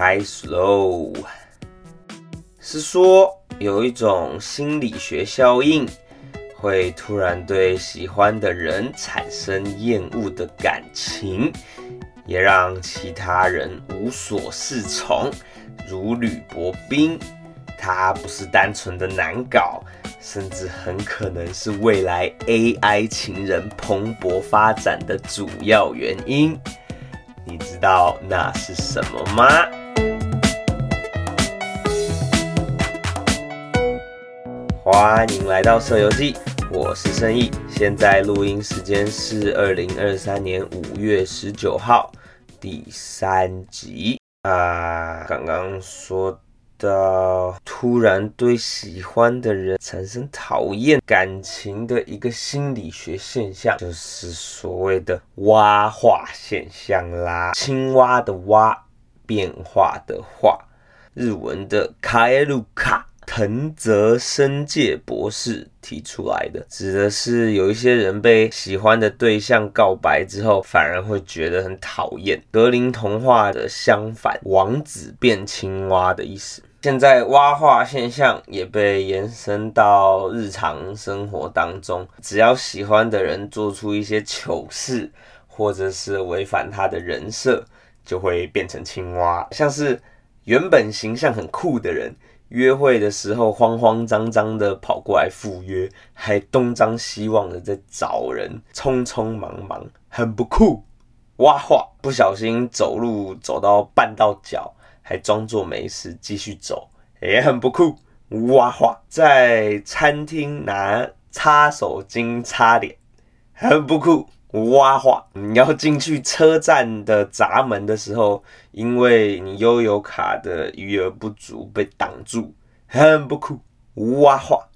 开始喽。是说有一种心理学效应，会突然对喜欢的人产生厌恶的感情，也让其他人无所适从，如履薄冰。它不是单纯的难搞，甚至很可能是未来 AI 情人蓬勃发展的主要原因。你知道那是什么吗？欢迎来到社游记，我是盛意。现在录音时间是二零二三年五月十九号，第三集啊。刚刚说到，突然对喜欢的人产生讨厌感情的一个心理学现象，就是所谓的蛙化现象啦。青蛙的蛙，变化的化，日文的卡耶鲁卡。藤泽生介博士提出来的，指的是有一些人被喜欢的对象告白之后，反而会觉得很讨厌。格林童话的相反，王子变青蛙的意思。现在蛙化现象也被延伸到日常生活当中，只要喜欢的人做出一些糗事，或者是违反他的人设，就会变成青蛙。像是原本形象很酷的人。约会的时候慌慌张张的跑过来赴约，还东张西望的在找人，匆匆忙忙，很不酷。哇化，不小心走路走到绊到脚，还装作没事继续走，也很不酷。哇化，在餐厅拿擦手巾擦脸，很不酷。挖话，你要进去车站的闸门的时候，因为你悠游卡的余额不足被挡住，很不酷。挖话，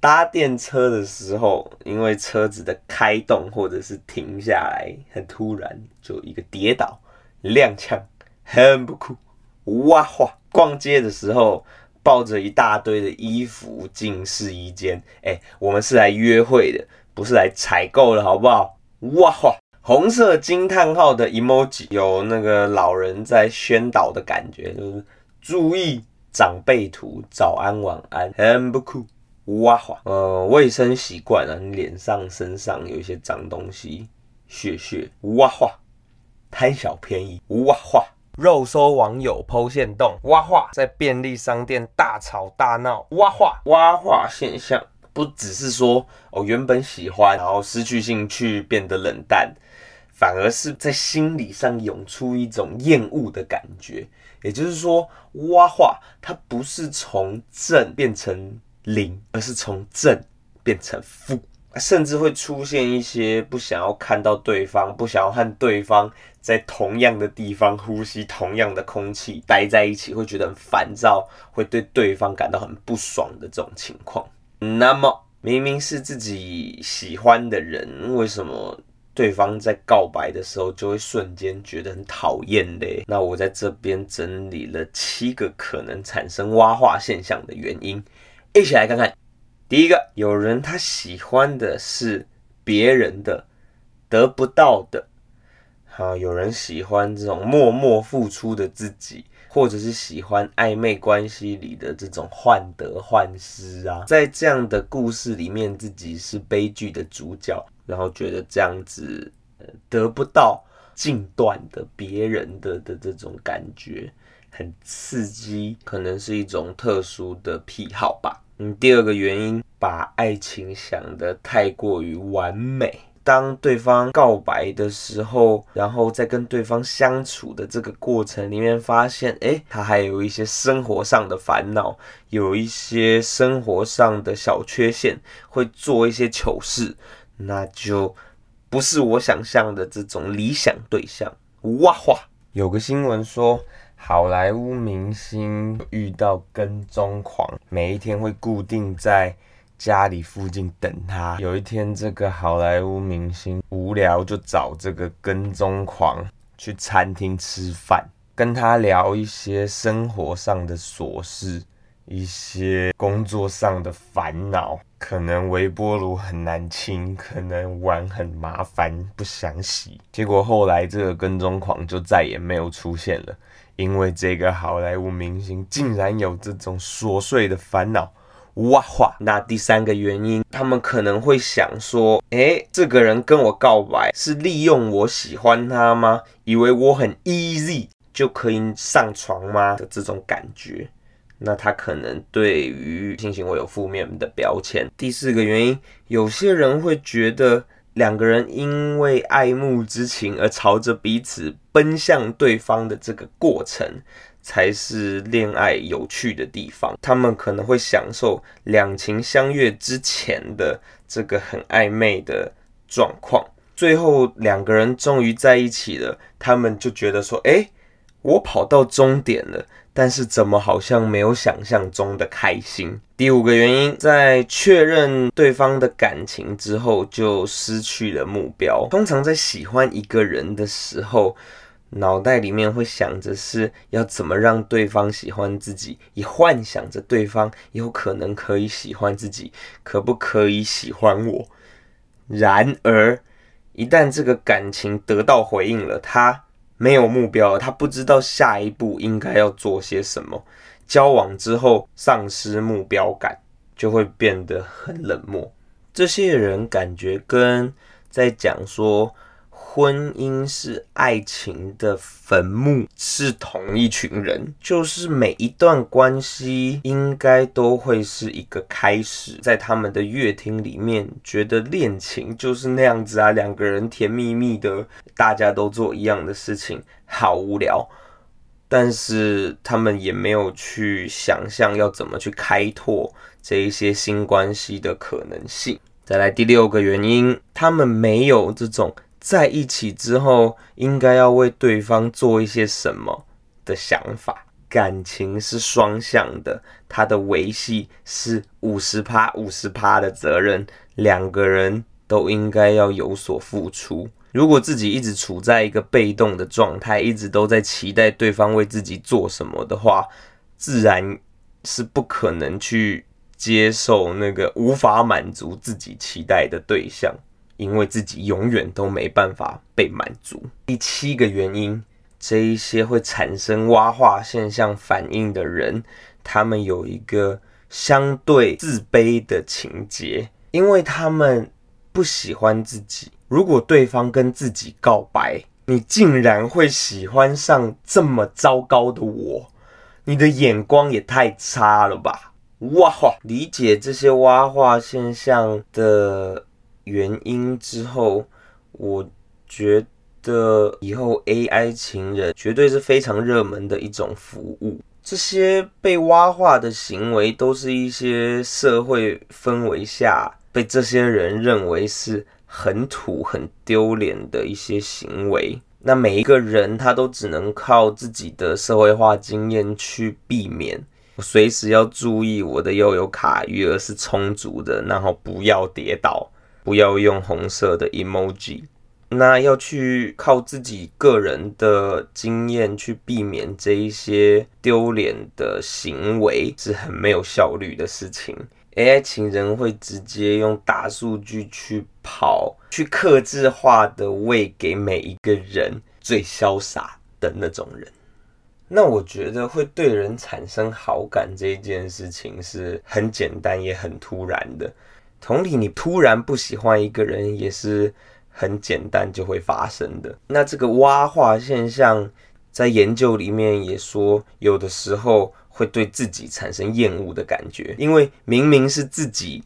搭电车的时候，因为车子的开动或者是停下来很突然，就一个跌倒踉跄，很不酷。挖话，逛街的时候抱着一大堆的衣服进试衣间，哎，我们是来约会的。不是来采购的好不好？哇，红色惊叹号的 emoji 有那个老人在宣导的感觉，就是注意长辈图，早安晚安，很不酷。哇哈，呃，卫生习惯啊，你脸上身上有一些脏东西，血血。哇哈，贪小便宜。哇哈，肉搜网友剖线洞。哇哈，在便利商店大吵大闹。哇哈，哇哈现象。不只是说哦，原本喜欢，然后失去兴趣，变得冷淡，反而是在心理上涌出一种厌恶的感觉。也就是说，蛙化它不是从正变成零，而是从正变成负，甚至会出现一些不想要看到对方，不想要和对方在同样的地方呼吸同样的空气，待在一起会觉得很烦躁，会对对方感到很不爽的这种情况。那么，明明是自己喜欢的人，为什么对方在告白的时候就会瞬间觉得很讨厌嘞？那我在这边整理了七个可能产生蛙化现象的原因，一起来看看。第一个，有人他喜欢的是别人的得不到的，好，有人喜欢这种默默付出的自己。或者是喜欢暧昧关系里的这种患得患失啊，在这样的故事里面，自己是悲剧的主角，然后觉得这样子得不到近段的别人的的这种感觉很刺激，可能是一种特殊的癖好吧。嗯，第二个原因，把爱情想得太过于完美。当对方告白的时候，然后在跟对方相处的这个过程里面，发现，哎，他还有一些生活上的烦恼，有一些生活上的小缺陷，会做一些糗事，那就不是我想象的这种理想对象。哇哇！有个新闻说，好莱坞明星遇到跟踪狂，每一天会固定在。家里附近等他。有一天，这个好莱坞明星无聊，就找这个跟踪狂去餐厅吃饭，跟他聊一些生活上的琐事，一些工作上的烦恼，可能微波炉很难清，可能碗很麻烦，不想洗。结果后来这个跟踪狂就再也没有出现了，因为这个好莱坞明星竟然有这种琐碎的烦恼。哇哇！那第三个原因，他们可能会想说：，诶，这个人跟我告白是利用我喜欢他吗？以为我很 easy 就可以上床吗？的这种感觉。那他可能对于性行为有负面的标签。第四个原因，有些人会觉得两个人因为爱慕之情而朝着彼此奔向对方的这个过程，才是恋爱有趣的地方。他们可能会享受两情相悦之前的这个很暧昧的状况，最后两个人终于在一起了，他们就觉得说：“哎，我跑到终点了。”但是怎么好像没有想象中的开心？第五个原因，在确认对方的感情之后，就失去了目标。通常在喜欢一个人的时候，脑袋里面会想着是要怎么让对方喜欢自己，也幻想着对方有可能可以喜欢自己，可不可以喜欢我？然而，一旦这个感情得到回应了，他。没有目标，他不知道下一步应该要做些什么。交往之后丧失目标感，就会变得很冷漠。这些人感觉跟在讲说。婚姻是爱情的坟墓，是同一群人。就是每一段关系应该都会是一个开始，在他们的乐厅里面，觉得恋情就是那样子啊，两个人甜蜜蜜的，大家都做一样的事情，好无聊。但是他们也没有去想象要怎么去开拓这一些新关系的可能性。再来第六个原因，他们没有这种。在一起之后，应该要为对方做一些什么的想法？感情是双向的，它的维系是五十趴五十趴的责任，两个人都应该要有所付出。如果自己一直处在一个被动的状态，一直都在期待对方为自己做什么的话，自然是不可能去接受那个无法满足自己期待的对象。因为自己永远都没办法被满足。第七个原因，这一些会产生蛙化现象反应的人，他们有一个相对自卑的情节，因为他们不喜欢自己。如果对方跟自己告白，你竟然会喜欢上这么糟糕的我，你的眼光也太差了吧！哇化，理解这些蛙化现象的。原因之后，我觉得以后 AI 情人绝对是非常热门的一种服务。这些被挖化的行为，都是一些社会氛围下被这些人认为是很土、很丢脸的一些行为。那每一个人他都只能靠自己的社会化经验去避免。我随时要注意我的悠游卡余额是充足的，然后不要跌倒。不要用红色的 emoji，那要去靠自己个人的经验去避免这一些丢脸的行为，是很没有效率的事情。AI 情人会直接用大数据去跑，去克制化的喂给每一个人最潇洒的那种人。那我觉得会对人产生好感这一件事情是很简单也很突然的。同理，你突然不喜欢一个人也是很简单就会发生的。那这个蛙化现象，在研究里面也说，有的时候会对自己产生厌恶的感觉，因为明明是自己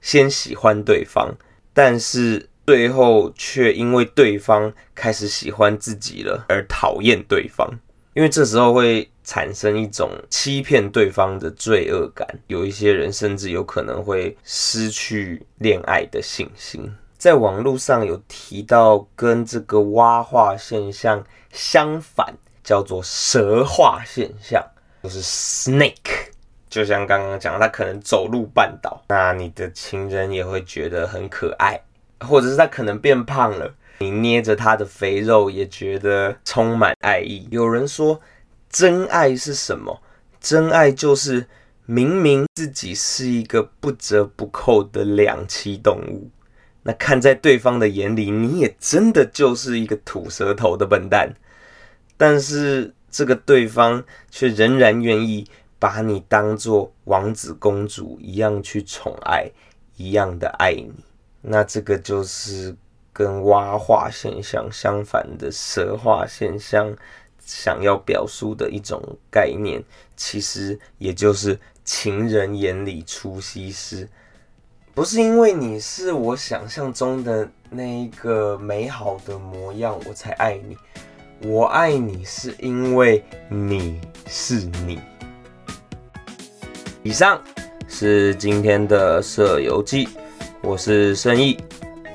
先喜欢对方，但是最后却因为对方开始喜欢自己了而讨厌对方，因为这时候会。产生一种欺骗对方的罪恶感，有一些人甚至有可能会失去恋爱的信心。在网络上有提到跟这个蛙化现象相反，叫做蛇化现象，就是 snake。就像刚刚讲，他可能走路绊倒，那你的情人也会觉得很可爱，或者是他可能变胖了，你捏着他的肥肉也觉得充满爱意。有人说。真爱是什么？真爱就是明明自己是一个不折不扣的两栖动物，那看在对方的眼里，你也真的就是一个吐舌头的笨蛋。但是这个对方却仍然愿意把你当做王子公主一样去宠爱，一样的爱你。那这个就是跟蛙化现象相反的蛇化现象，想要表述的一种概念，其实也就是情人眼里出西施。不是因为你是我想象中的那一个美好的模样，我才爱你。我爱你是因为你是你。以上是今天的舍友记，我是盛意，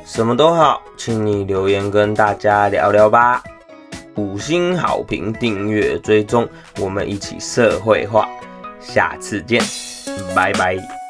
什么都好，请你留言跟大家聊聊吧。五星好评、订阅、追踪，我们一起社会化。下次见，拜拜。